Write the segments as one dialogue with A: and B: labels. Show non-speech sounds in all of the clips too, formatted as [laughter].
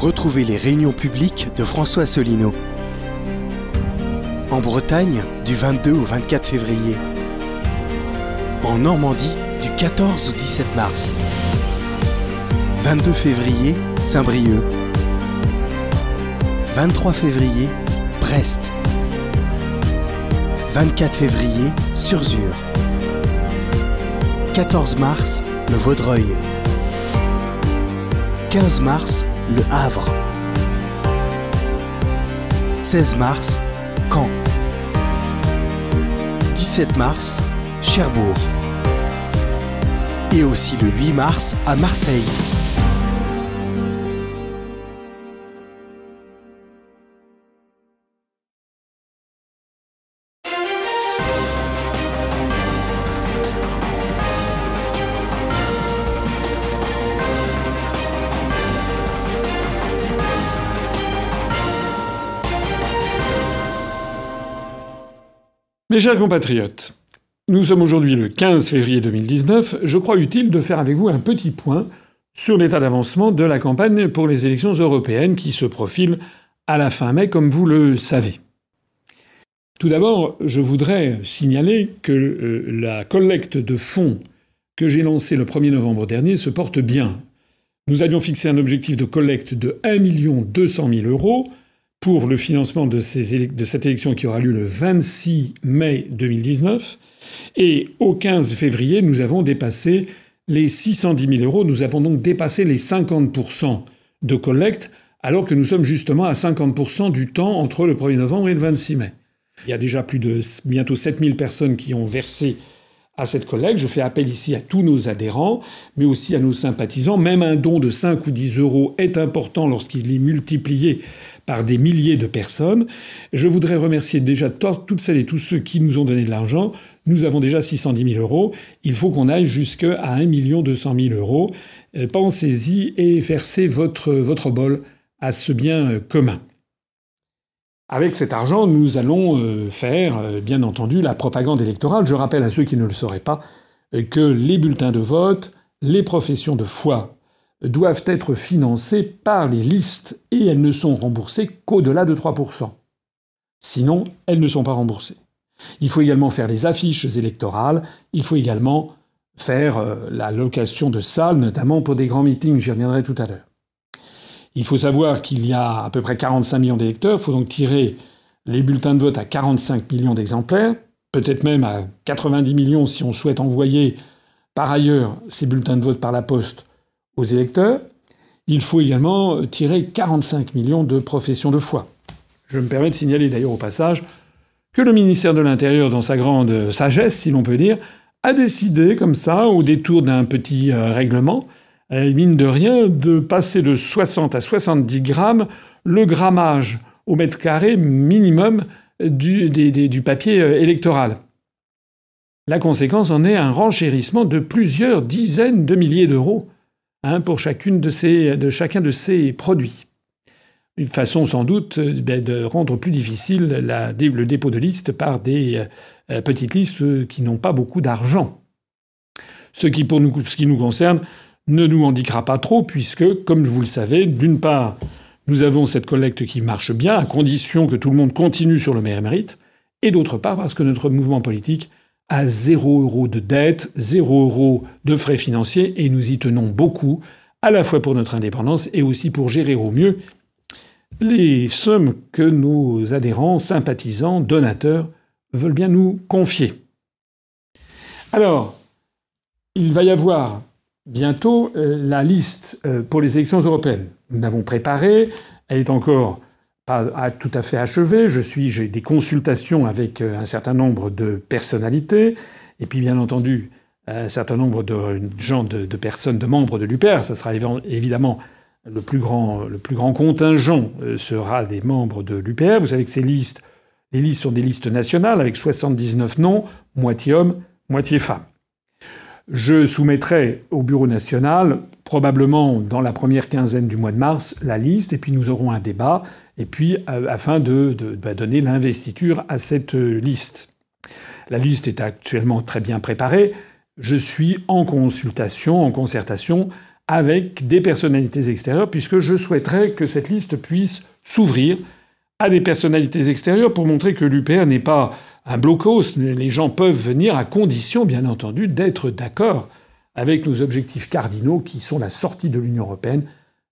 A: Retrouvez les réunions publiques de François Asselineau. En Bretagne, du 22 au 24 février. En Normandie, du 14 au 17 mars. 22 février, Saint-Brieuc. 23 février, Brest. 24 février, Surzur. 14 mars, le Vaudreuil. 15 mars, le Havre. 16 mars, Caen. 17 mars, Cherbourg. Et aussi le 8 mars à Marseille.
B: Mes chers compatriotes, nous sommes aujourd'hui le 15 février 2019. Je crois utile de faire avec vous un petit point sur l'état d'avancement de la campagne pour les élections européennes qui se profilent à la fin mai, comme vous le savez. Tout d'abord, je voudrais signaler que euh, la collecte de fonds que j'ai lancée le 1er novembre dernier se porte bien. Nous avions fixé un objectif de collecte de 1 200 000 euros pour le financement de, ces de, cette élection qui aura lieu le 26 mai 2019. Et au 15 février, nous avons dépassé les 610 000 euros. Nous avons donc dépassé les 50 de collecte, alors que nous sommes justement à 50% du temps entre le 1er novembre et le 26 mai. Il y a déjà plus de bientôt 7000 personnes qui ont versé à cette collecte. Je fais appel ici à tous nos adhérents, mais aussi à nos sympathisants. Même un don de 5 ou 10 euros est important lorsqu'il est multiplié par des milliers de personnes. Je voudrais remercier déjà toutes celles et tous ceux qui nous ont donné de l'argent. Nous avons déjà 610 000 euros. Il faut qu'on aille jusqu'à 1 200 000 euros. Euh, pensez-y et versez votre, votre bol à ce bien euh, commun. Avec cet argent, nous allons euh, faire, bien entendu, la propagande électorale. Je rappelle à ceux qui ne le sauraient pas que les bulletins de vote, les professions de foi doivent être financées par les listes et elles ne sont remboursées qu'au-delà de 3%. Sinon, elles ne sont pas remboursées. Il faut également faire les affiches électorales, il faut également faire euh, la location de salles, notamment pour des grands meetings, j'y reviendrai tout à l'heure. Il faut savoir qu'il y a à peu près 45 millions d'électeurs, il faut donc tirer les bulletins de vote à 45 millions d'exemplaires, peut-être même à 90 millions si on souhaite envoyer par ailleurs ces bulletins de vote par la poste aux électeurs, il faut également tirer 45 millions de professions de foi. Je me permets de signaler d'ailleurs au passage que le ministère de l'Intérieur, dans sa grande sagesse, si l'on peut dire, a décidé comme ça, au détour d'un petit euh, règlement, euh, mine de rien, de passer de 60 à 70 grammes le grammage au mètre carré minimum du, du papier euh, électoral. La conséquence en est un renchérissement de plusieurs dizaines de milliers d'euros Hein, pour chacun de ces produits. Une façon sans doute de rendre plus difficile le dépôt de listes par des euh, petites listes qui n'ont pas beaucoup d'argent. Ce qui, pour nous, ce qui nous concerne, ne nous indiquera pas trop, puisque, comme vous le savez, d'une part, nous avons cette collecte qui marche bien, à condition que tout le monde continue sur le mérite, et d'autre part, parce que notre mouvement politique à zéro euro de dette, zéro euro de frais financiers, et nous y tenons beaucoup, à la fois pour notre indépendance et aussi pour gérer au mieux les sommes que nos adhérents, sympathisants, donateurs veulent bien nous confier. Alors, il va y avoir bientôt euh, la liste euh, pour les élections européennes. Nous l'avons préparée, elle est encore pas tout à fait achevé. Je suis, j'ai des consultations avec euh, un certain nombre de personnalités, et puis bien entendu un certain nombre de gens, de, personnes, de membres de l'UPR. Ça sera évidemment le plus grand, le plus grand contingent euh, sera des membres de l'UPR. Vous savez que ces listes, les listes sont des listes nationales avec 79 noms, moitié hommes, moitié femmes. Je soumettrai au Bureau national, probablement dans la première quinzaine du mois de mars, la liste, et puis nous aurons un débat, et puis afin de, bah, donner l'investiture à cette liste. La liste est actuellement très bien préparée. Je suis en consultation, en concertation avec des personnalités extérieures, puisque je souhaiterais que cette liste puisse s'ouvrir à des personnalités extérieures pour montrer que l'UPR n'est pas un blocos. Les gens peuvent venir à condition, bien entendu, d'être d'accord avec nos objectifs cardinaux qui sont la sortie de l'Union européenne,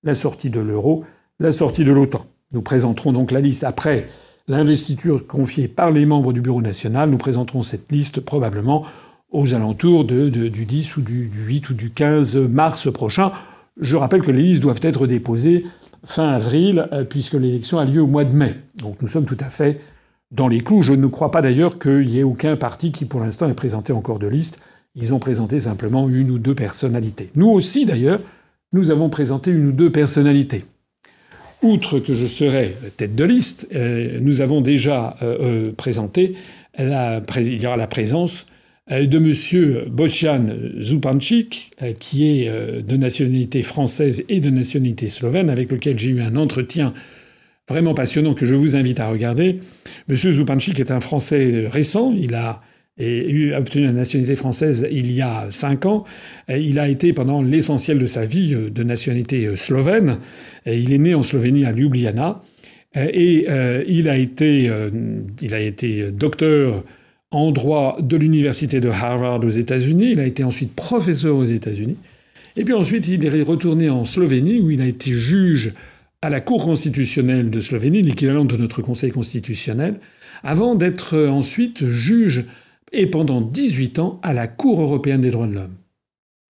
B: la sortie de l'euro, la sortie de l'OTAN. Nous présenterons donc la liste après l'investiture confiée par les membres du Bureau national. Nous présenterons cette liste probablement aux alentours du 10 ou du, du 8 ou du 15 mars prochain. Je rappelle que les listes doivent être déposées fin avril, euh, puisque l'élection a lieu au mois de mai. Donc nous sommes tout à fait dans les clous. Je ne crois pas d'ailleurs qu'il y ait aucun parti qui pour l'instant ait présenté encore de liste. Ils ont présenté simplement une ou deux personnalités. Nous aussi d'ailleurs, nous avons présenté une ou deux personnalités. Outre que je serai tête de liste, euh, nous avons déjà euh, présenté la, la présence euh, de M. Bocian Zupanchik, euh, qui est euh, de nationalité française et de nationalité slovène, avec lequel j'ai eu un entretien vraiment passionnant que je vous invite à regarder. M. Zupanchik est un Français récent. Il a obtenu la nationalité française il y a cinq ans. Il a été pendant l'essentiel de sa vie de nationalité slovène. Il est né en Slovénie à Ljubljana. Et il a été, il a été docteur en droit de l'université de Harvard aux États-Unis. Il a été ensuite professeur aux États-Unis. Et puis ensuite, il est retourné en Slovénie où il a été juge à la Cour constitutionnelle de Slovénie, l'équivalent de notre Conseil constitutionnel, avant d'être ensuite juge et pendant 18 ans à la Cour européenne des droits de l'homme.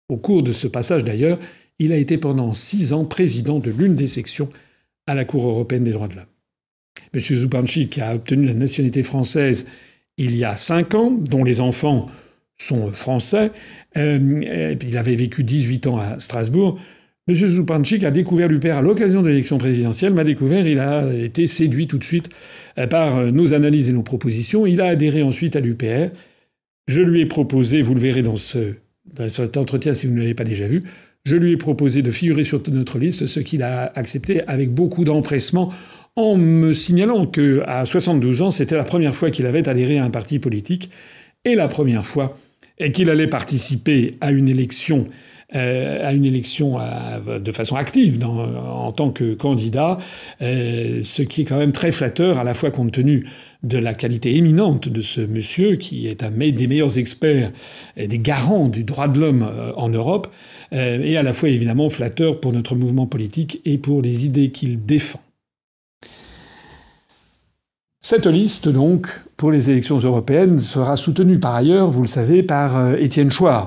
B: Au cours de ce passage d'ailleurs, il a été pendant six ans président de l'une des sections à la Cour européenne des droits de l'homme. M. Zupanchik a obtenu la nationalité française il y a cinq ans, dont les enfants sont français. Euh, il avait vécu 18 ans à Strasbourg. M. Zupanchik a découvert l'UPR à l'occasion de l'élection présidentielle, m'a découvert, il a été séduit tout de suite euh, par euh, nos analyses et nos propositions. Il a adhéré ensuite à l'UPR. Je lui ai proposé, vous le verrez dans, ce, dans cet entretien si vous ne l'avez pas déjà vu, je lui ai proposé de figurer sur notre liste, ce qu'il a accepté avec beaucoup d'empressement en me signalant que à 72 ans, c'était la première fois qu'il avait adhéré à un parti politique et la première fois qu'il allait participer à une élection euh, à une élection euh, de façon active en tant que candidat, euh, ce qui est quand même très flatteur, à la fois compte tenu de la qualité éminente de ce monsieur, qui est un des meilleurs experts et des garants du droit de l'homme en Europe, et à la fois évidemment flatteur pour notre mouvement politique et pour les idées qu'il défend. Cette liste, donc, pour les élections européennes, sera soutenue par ailleurs, vous le savez, par euh, Étienne Chouard,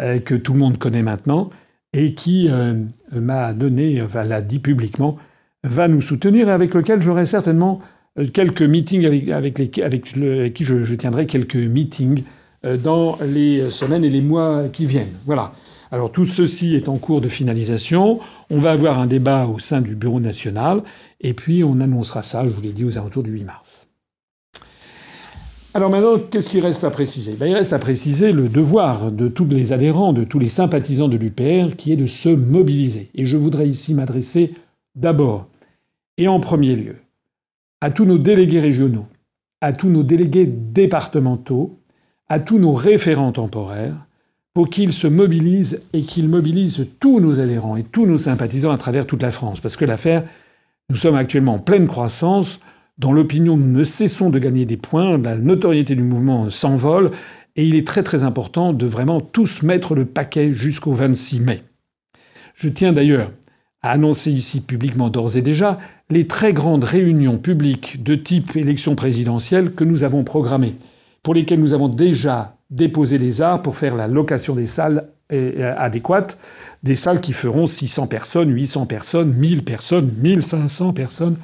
B: euh, que tout le monde connaît maintenant, et qui euh, m'a donné, l'a dit publiquement, va nous soutenir et avec lequel j'aurai certainement quelques meetings avec, qui je, tiendrai quelques meetings dans les semaines et les mois qui viennent. Voilà. Alors tout ceci est en cours de finalisation. On va avoir un débat au sein du Bureau national et puis on annoncera ça, je vous l'ai dit, aux alentours du 8 mars. Alors maintenant, qu'est-ce qu'il reste à préciser? Ben, Il reste à préciser le devoir de tous les adhérents, de tous les sympathisants de l'UPR, qui est de se mobiliser. Et je voudrais ici m'adresser d'abord et en premier lieu à tous nos délégués régionaux, à tous nos délégués départementaux, à tous nos référents temporaires, pour qu'ils se mobilisent et qu'ils mobilisent tous nos adhérents et tous nos sympathisants à travers toute la France. Parce que l'affaire, nous sommes actuellement en pleine croissance, dans l'opinion nous ne cessons de gagner des points, la notoriété du mouvement s'envole, et il est très très important de vraiment tous mettre le paquet jusqu'au 26 mai. Je tiens d'ailleurs à annoncer ici publiquement d'ores et déjà les très grandes réunions publiques de type élection présidentielle que nous avons programmées, pour lesquelles nous avons déjà déposer les arts pour faire la location des salles euh, adéquates, des salles qui feront 600 personnes, 800 personnes, 1000 personnes, 1500 personnes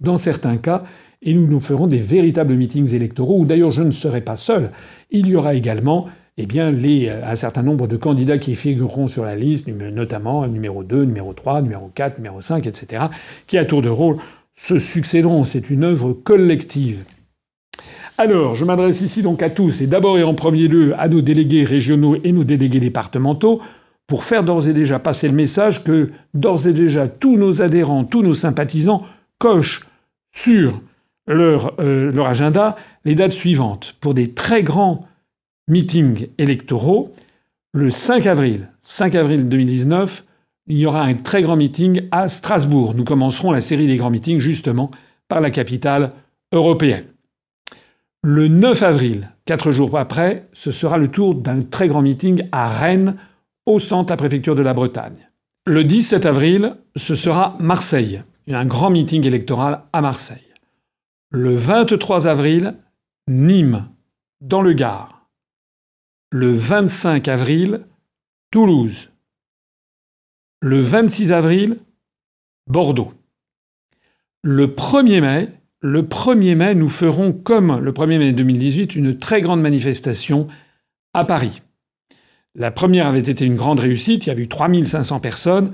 B: dans certains cas, et nous nous ferons des véritables meetings électoraux où d'ailleurs je ne serai pas seul. Il y aura également eh bien, euh, un certain nombre de candidats qui figureront sur la liste, notamment numéro 2, numéro 3, numéro 4, numéro 5, etc., qui à tour de rôle se succéderont. C'est une œuvre collective. Alors, je m'adresse ici donc à tous, et d'abord et en premier lieu à nos délégués régionaux et nos délégués départementaux, pour faire d'ores et déjà passer le message que d'ores et déjà tous nos adhérents, tous nos sympathisants cochent sur leur, euh, agenda les dates suivantes pour des très grands meetings électoraux. Le 5 avril, 5 avril 2019, il y aura un très grand meeting à Strasbourg. Nous commencerons la série des grands meetings justement par la capitale européenne. Le 9 avril, quatre jours après, ce sera le tour d'un très grand meeting à Rennes, au centre de la préfecture de la Bretagne. Le 17 avril, ce sera Marseille, un grand meeting électoral à Marseille. Le 23 avril, Nîmes, dans le Gard. Le 25 avril, Toulouse. Le 26 avril, Bordeaux. Le 1er mai, le 1er mai, nous ferons, comme le 1er mai 2018, une très grande manifestation à Paris. La première avait été une grande réussite, il y avait eu 3500 personnes,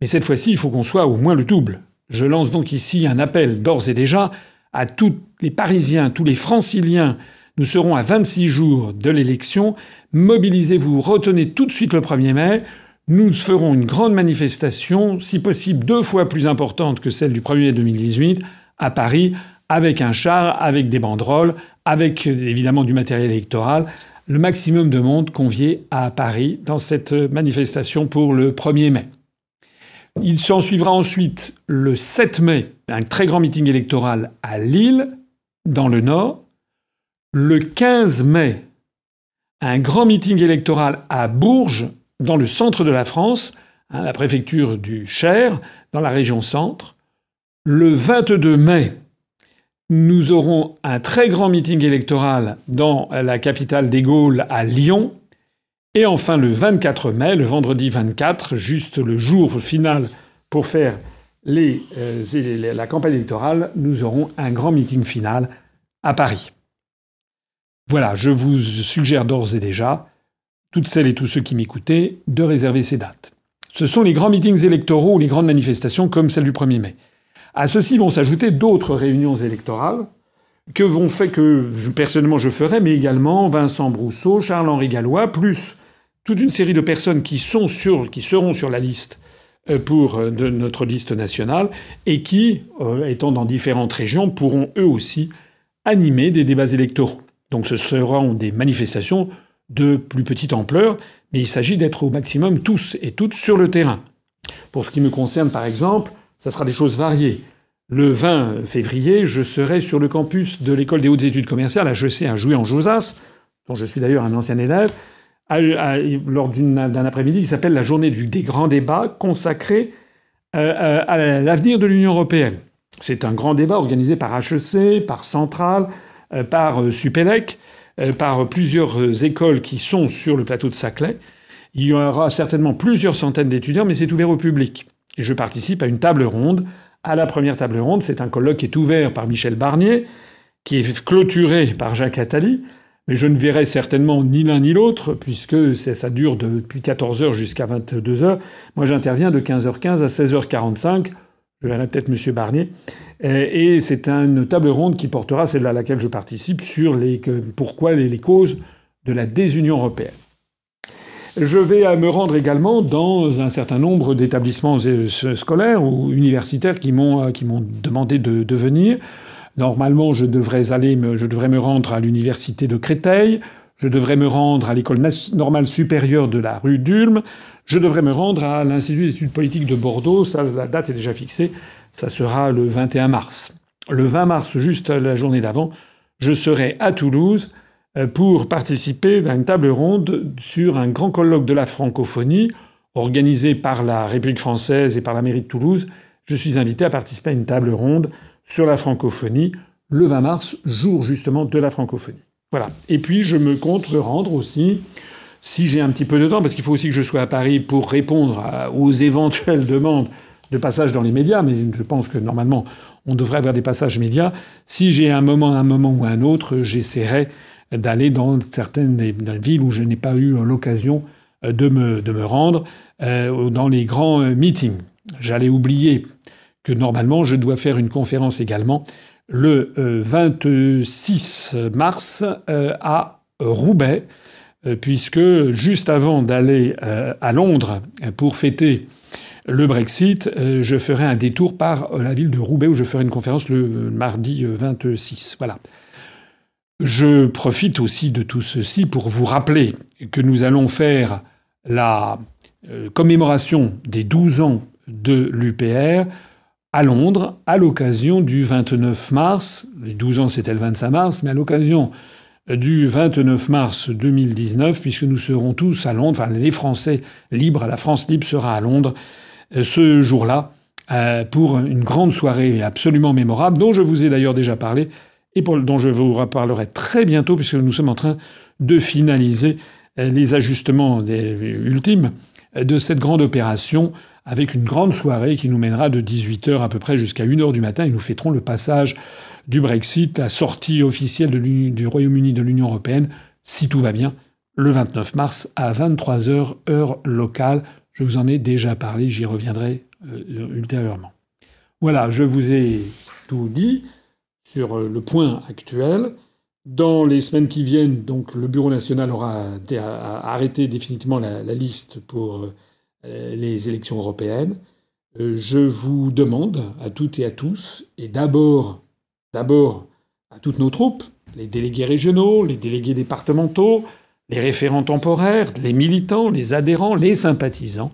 B: mais cette fois-ci, il faut qu'on soit au moins le double. Je lance donc ici un appel d'ores et déjà à tous les Parisiens, tous les franciliens. Nous serons à 26 jours de l'élection. Mobilisez-vous, retenez tout de suite le 1er mai. Nous ferons une grande manifestation, si possible deux fois plus importante que celle du 1er mai 2018, à Paris, avec un char, avec des banderoles, avec évidemment du matériel électoral, le maximum de monde convié à Paris dans cette manifestation pour le 1er mai. Il s'en suivra ensuite le 7 mai un très grand meeting électoral à Lille, dans le Nord. Le 15 mai, un grand meeting électoral à Bourges, dans le centre de la France, hein, la préfecture du Cher, dans la région centre. Le 22 mai, nous aurons un très grand meeting électoral dans la capitale des Gaules à Lyon. Et enfin le 24 mai, le vendredi 24, juste le jour final pour faire euh, la campagne électorale, nous aurons un grand meeting final à Paris. Voilà, je vous suggère d'ores et déjà, toutes celles et tous ceux qui m'écoutaient, de réserver ces dates. Ce sont les grands meetings électoraux ou les grandes manifestations comme celle du 1er mai. À ceci vont s'ajouter d'autres réunions électorales que vont faire que personnellement je ferai, mais également Vincent Brousseau, Charles-Henri Gallois, plus toute une série de personnes qui sont sur, qui seront sur la liste euh, pour euh, de notre liste nationale et qui, euh, étant dans différentes régions, pourront eux aussi animer des débats électoraux. Donc ce seront des manifestations de plus petite ampleur, mais il s'agit d'être au maximum tous et toutes sur le terrain. Pour ce qui me concerne, par exemple, ça sera des choses variées. Le 20 février, je serai sur le campus de l'école des hautes études commerciales à sais à jouer en Josas, dont je suis d'ailleurs un ancien élève, lors d'un après-midi qui s'appelle la journée des grands débats consacrée euh, euh, à l'avenir de l'Union européenne. C'est un grand débat organisé par HEC, par Centrale, euh, par Supélec, par plusieurs écoles qui sont sur le plateau de Saclay. Il y aura certainement plusieurs centaines d'étudiants, mais c'est ouvert au public. Je participe à une table ronde. À la première table ronde, c'est un colloque qui est ouvert par Michel Barnier, qui est clôturé par Jacques Attali. Mais je ne verrai certainement ni l'un ni l'autre, puisque ça dure depuis 14h jusqu'à 22h. Moi, j'interviens de 15h15 à 16h45. Je verrai peut-être M. Barnier. Et c'est une table ronde qui portera, celle à laquelle je participe, sur les, pourquoi les causes de la désunion européenne. Je vais me rendre également dans un certain nombre d'établissements euh, scolaires ou universitaires qui m'ont demandé de, venir. Normalement, je devrais aller, je devrais me rendre à l'université de Créteil, je devrais me rendre à l'école normale supérieure de la rue d'Ulm, je devrais me rendre à l'Institut d'études politiques de Bordeaux, ça, la date est déjà fixée, ça sera le 21 mars. Le 20 mars, juste la journée d'avant, je serai à Toulouse. euh, pour participer à une table ronde sur un grand colloque de la francophonie organisé par la République française et par la mairie de Toulouse. Je suis invité à participer à une table ronde sur la francophonie le 20 mars, jour justement de la francophonie. Voilà. Et puis je me compte rendre aussi, si j'ai un petit peu de temps, parce qu'il faut aussi que je sois à Paris pour répondre aux éventuelles [laughs] demandes de passage dans les médias, mais je pense que normalement on devrait avoir des passages médias. Si j'ai un moment, un moment ou un autre, j'essaierai d'aller dans certaines villes où je n'ai pas eu l'occasion de me, de me rendre, euh, dans les grands meetings. J'allais oublier que normalement je dois faire une conférence également le 26 euh, mars euh, à Roubaix, euh, puisque juste avant d'aller à Londres pour fêter le Brexit, je ferai un détour par la ville de Roubaix où je ferai une conférence le mardi 26. Voilà. Je profite aussi de tout ceci pour vous rappeler que nous allons faire la commémoration des 12 ans de l'UPR à Londres à l'occasion du 29 mars. Les 12 ans, c'était le 25 mars, mais à l'occasion du 29 mars 2019, puisque nous serons tous à Londres, enfin les Français libres, la France libre sera à Londres euh, ce jour-là euh, pour une grande soirée absolument mémorable, dont je vous ai d'ailleurs déjà parlé et dont je vous reparlerai très bientôt, puisque nous sommes en train de finaliser euh, les ajustements ultimes de cette grande opération avec une grande soirée qui nous mènera de 18h à peu près jusqu'à 1h du matin et nous fêterons le passage du Brexit, la sortie officielle du Royaume-Uni de l'Union européenne, si tout va bien, le 29 mars à 23h heure locale. Je vous en ai déjà parlé, j'y reviendrai euh, ultérieurement. Voilà, je vous ai tout dit sur euh, le point actuel. Dans les semaines qui viennent, donc, le Bureau national aura arrêté définitivement la, liste pour euh, les élections européennes. Je vous demande à toutes et à tous, et d'abord d'abord à toutes nos troupes, les délégués régionaux, les délégués départementaux, les référents temporaires, les militants, les adhérents, les sympathisants,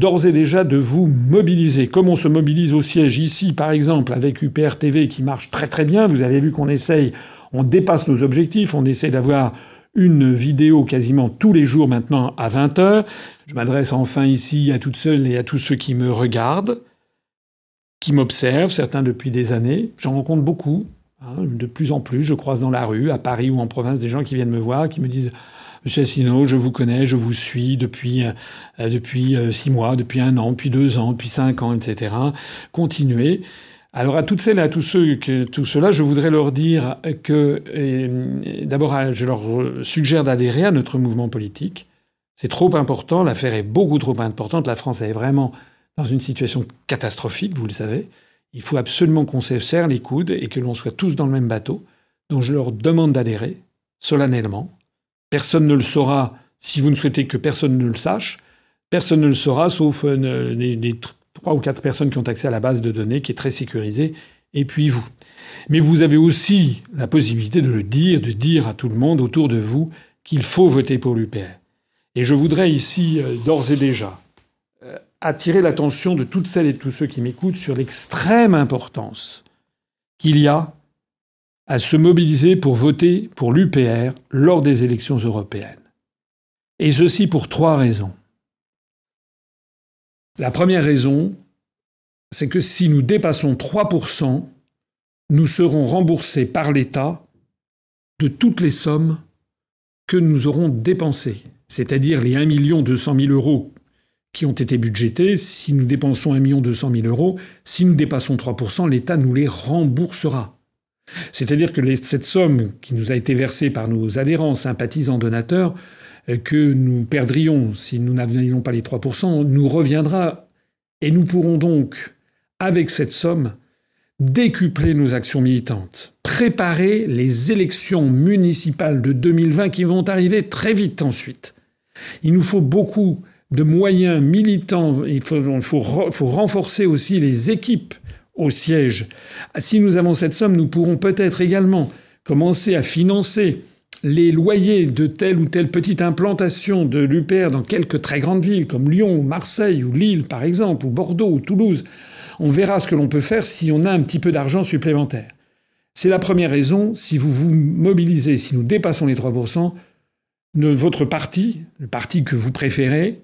B: d'ores et déjà de vous mobiliser, comme on se mobilise au siège ici, par exemple, avec UPR TV qui marche très très bien. Vous avez vu qu'on essaye, on dépasse nos objectifs, on essaie d'avoir une vidéo quasiment tous les jours maintenant à 20h. Je m'adresse enfin ici à toutes seules et à tous ceux qui me regardent qui m'observent, certains depuis des années. J'en rencontre beaucoup, hein, de plus en plus. Je croise dans la rue, à Paris ou en province, des gens qui viennent me voir, qui me disent Monsieur Assino, je vous connais, je vous suis depuis euh, depuis euh, six mois, depuis un an, depuis deux ans, depuis cinq ans, etc. Continuez. Alors à toutes celles et à tous ceux que tout cela, je voudrais leur dire que d'abord, je leur suggère d'adhérer à notre mouvement politique. C'est trop important, l'affaire est beaucoup trop importante. La France est vraiment dans une situation catastrophique, vous le savez. Il faut absolument qu'on se serre les coudes et que l'on soit tous dans le même bateau. Donc je leur demande d'adhérer, solennellement. Personne ne le saura si vous ne souhaitez que personne ne le sache. Personne ne le saura, sauf euh, les, trois ou quatre personnes qui ont accès à la base de données, qui est très sécurisée, et puis vous. Mais vous avez aussi la possibilité de le dire, de dire à tout le monde autour de vous qu'il faut voter pour l'UPR. Et je voudrais ici, euh, d'ores et déjà, attirer l'attention de toutes celles et tous ceux qui m'écoutent sur l'extrême importance qu'il y a à se mobiliser pour voter pour l'UPR lors des élections européennes. Et ceci pour trois raisons. La première raison, c'est que si nous dépassons 3%, nous serons remboursés par l'État de toutes les sommes que nous aurons dépensées, c'est-à-dire les 1 200 000 euros qui ont été budgétés. Si nous dépensons 1 200 000 euros, si nous dépassons 3%, l'État nous les remboursera. C'est-à-dire que cette somme qui nous a été versée par nos adhérents, sympathisants, donateurs, euh, que nous perdrions si nous n'avions pas les 3%, nous reviendra et nous pourrons donc, avec cette somme, décupler nos actions militantes, préparer les élections municipales de 2020 qui vont arriver très vite ensuite. Il nous faut beaucoup de moyens militants. Il faut, faut, renforcer aussi les équipes au siège. Si nous avons cette somme, nous pourrons peut-être également commencer à financer les loyers de telle ou telle petite implantation de l'UPR dans quelques très grandes villes comme Lyon, Marseille ou Lille par exemple, ou Bordeaux ou Toulouse. On verra ce que l'on peut faire si on a un petit peu d'argent supplémentaire. C'est la première raison. Si vous vous mobilisez, si nous dépassons les 3%, votre parti, le parti que vous préférez,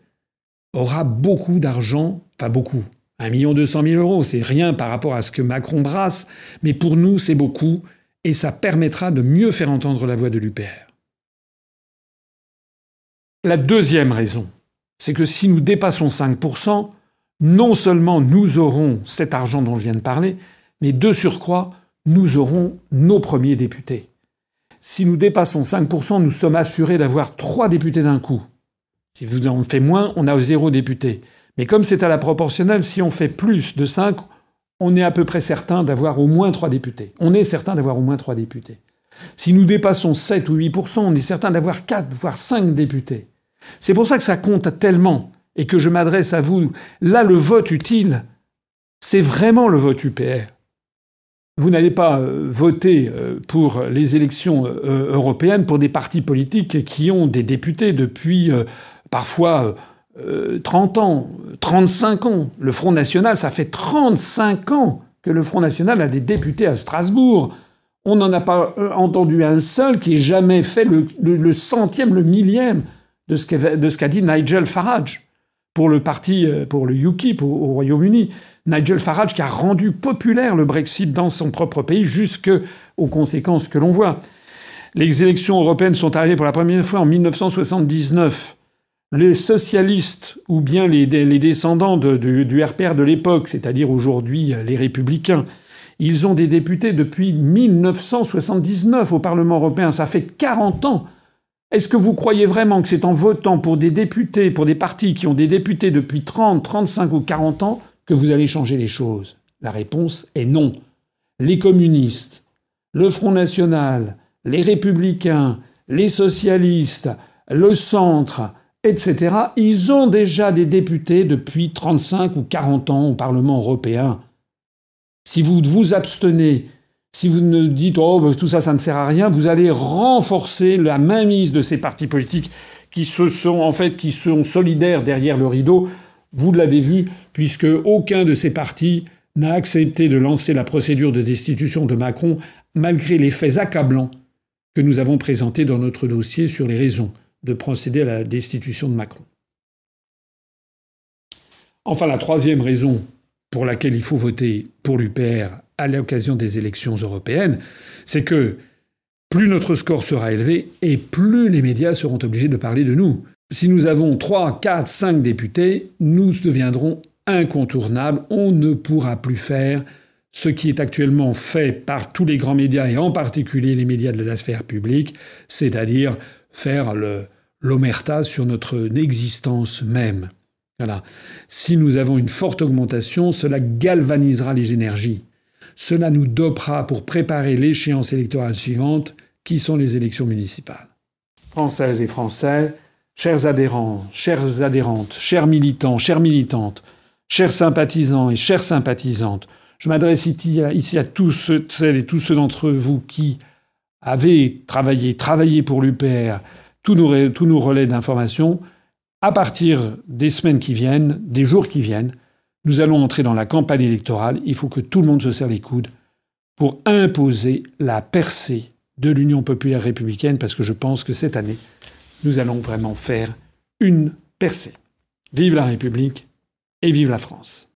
B: aura beaucoup d'argent, enfin beaucoup, 1 million 200 000 euros, c'est rien par rapport à ce que Macron brasse, mais pour nous c'est beaucoup, et ça permettra de mieux faire entendre la voix de l'UPR. La deuxième raison, c'est que si nous dépassons 5%, non seulement nous aurons cet argent dont je viens de parler, mais de surcroît, nous aurons nos premiers députés. Si nous dépassons 5%, nous sommes assurés d'avoir trois députés d'un coup. Si vous en faites moins, on a zéro député. Mais comme c'est à la proportionnelle, si on fait plus de 5, on est à peu près certain d'avoir au moins 3 députés. On est certain d'avoir au moins 3 députés. Si nous dépassons 7 ou 8%, on est certain d'avoir 4, voire 5 députés. C'est pour ça que ça compte tellement et que je m'adresse à vous. Là, le vote utile, c'est vraiment le vote UPR. Vous n'allez pas euh, voter euh, pour les élections euh, européennes pour des partis politiques qui ont des députés depuis parfois 30 ans, 35 ans. Le Front National, ça fait 35 ans que le Front National a des députés à Strasbourg. On n'en a pas entendu un seul qui ait jamais fait le, centième, le millième de ce qu'a dit Nigel Farage pour le parti, pour le UKIP au, au Royaume-Uni. Nigel Farage qui a rendu populaire le Brexit dans son propre pays jusqu'aux conséquences que l'on voit. Les élections européennes sont arrivées pour la première fois en 1979. Les socialistes ou bien les, descendants du, RPR de l'époque, c'est-à-dire aujourd'hui les républicains, ils ont des députés depuis 1979 au Parlement européen. Ça fait 40 ans. Est-ce que vous croyez vraiment que c'est en votant pour des députés, pour des partis qui ont des députés depuis 30, 35 ou 40 ans que vous allez changer les choses? La réponse est non. Les communistes, le Front National, les républicains, les socialistes, le centre, etc., ils ont déjà des députés depuis 35 ou 40 ans au Parlement européen. Si vous vous abstenez, si vous ne dites oh bah, tout ça ça ne sert à rien, vous allez renforcer la mainmise de ces partis politiques qui se sont en fait qui sont solidaires derrière le rideau. Vous l'avez vu puisque aucun de ces partis n'a accepté de lancer la procédure de destitution de Macron malgré les faits accablants que nous avons présenté dans notre dossier sur les raisons de procéder à la destitution de Macron. Enfin, la troisième raison pour laquelle il faut voter pour l'UPR à l'occasion des élections européennes, c'est que plus notre score sera élevé et plus les médias seront obligés de parler de nous. Si nous avons 3, 4, 5 députés, nous deviendrons incontournables. On ne pourra plus faire ce qui est actuellement fait par tous les grands médias et en particulier les médias de la sphère publique, c'est-à-dire faire l'omerta sur notre existence même. Voilà. Si nous avons une forte augmentation, cela galvanisera les énergies. Cela nous dopera pour préparer l'échéance électorale suivante, qui sont les élections municipales. Françaises et Français, chers adhérents, chères adhérentes, chers militants, chères militantes, chers sympathisants et chères sympathisantes, je m'adresse ici à tous celles et tous ceux d'entre vous qui avaient travaillé, travaillé pour l'UPR, tous nos, tous nos relais d'information. À partir des semaines qui viennent, des jours qui viennent, nous allons entrer dans la campagne électorale. Il faut que tout le monde se serre les coudes pour imposer la percée de l'Union populaire républicaine, parce que je pense que cette année, nous allons vraiment faire une percée. Vive la République et vive la France.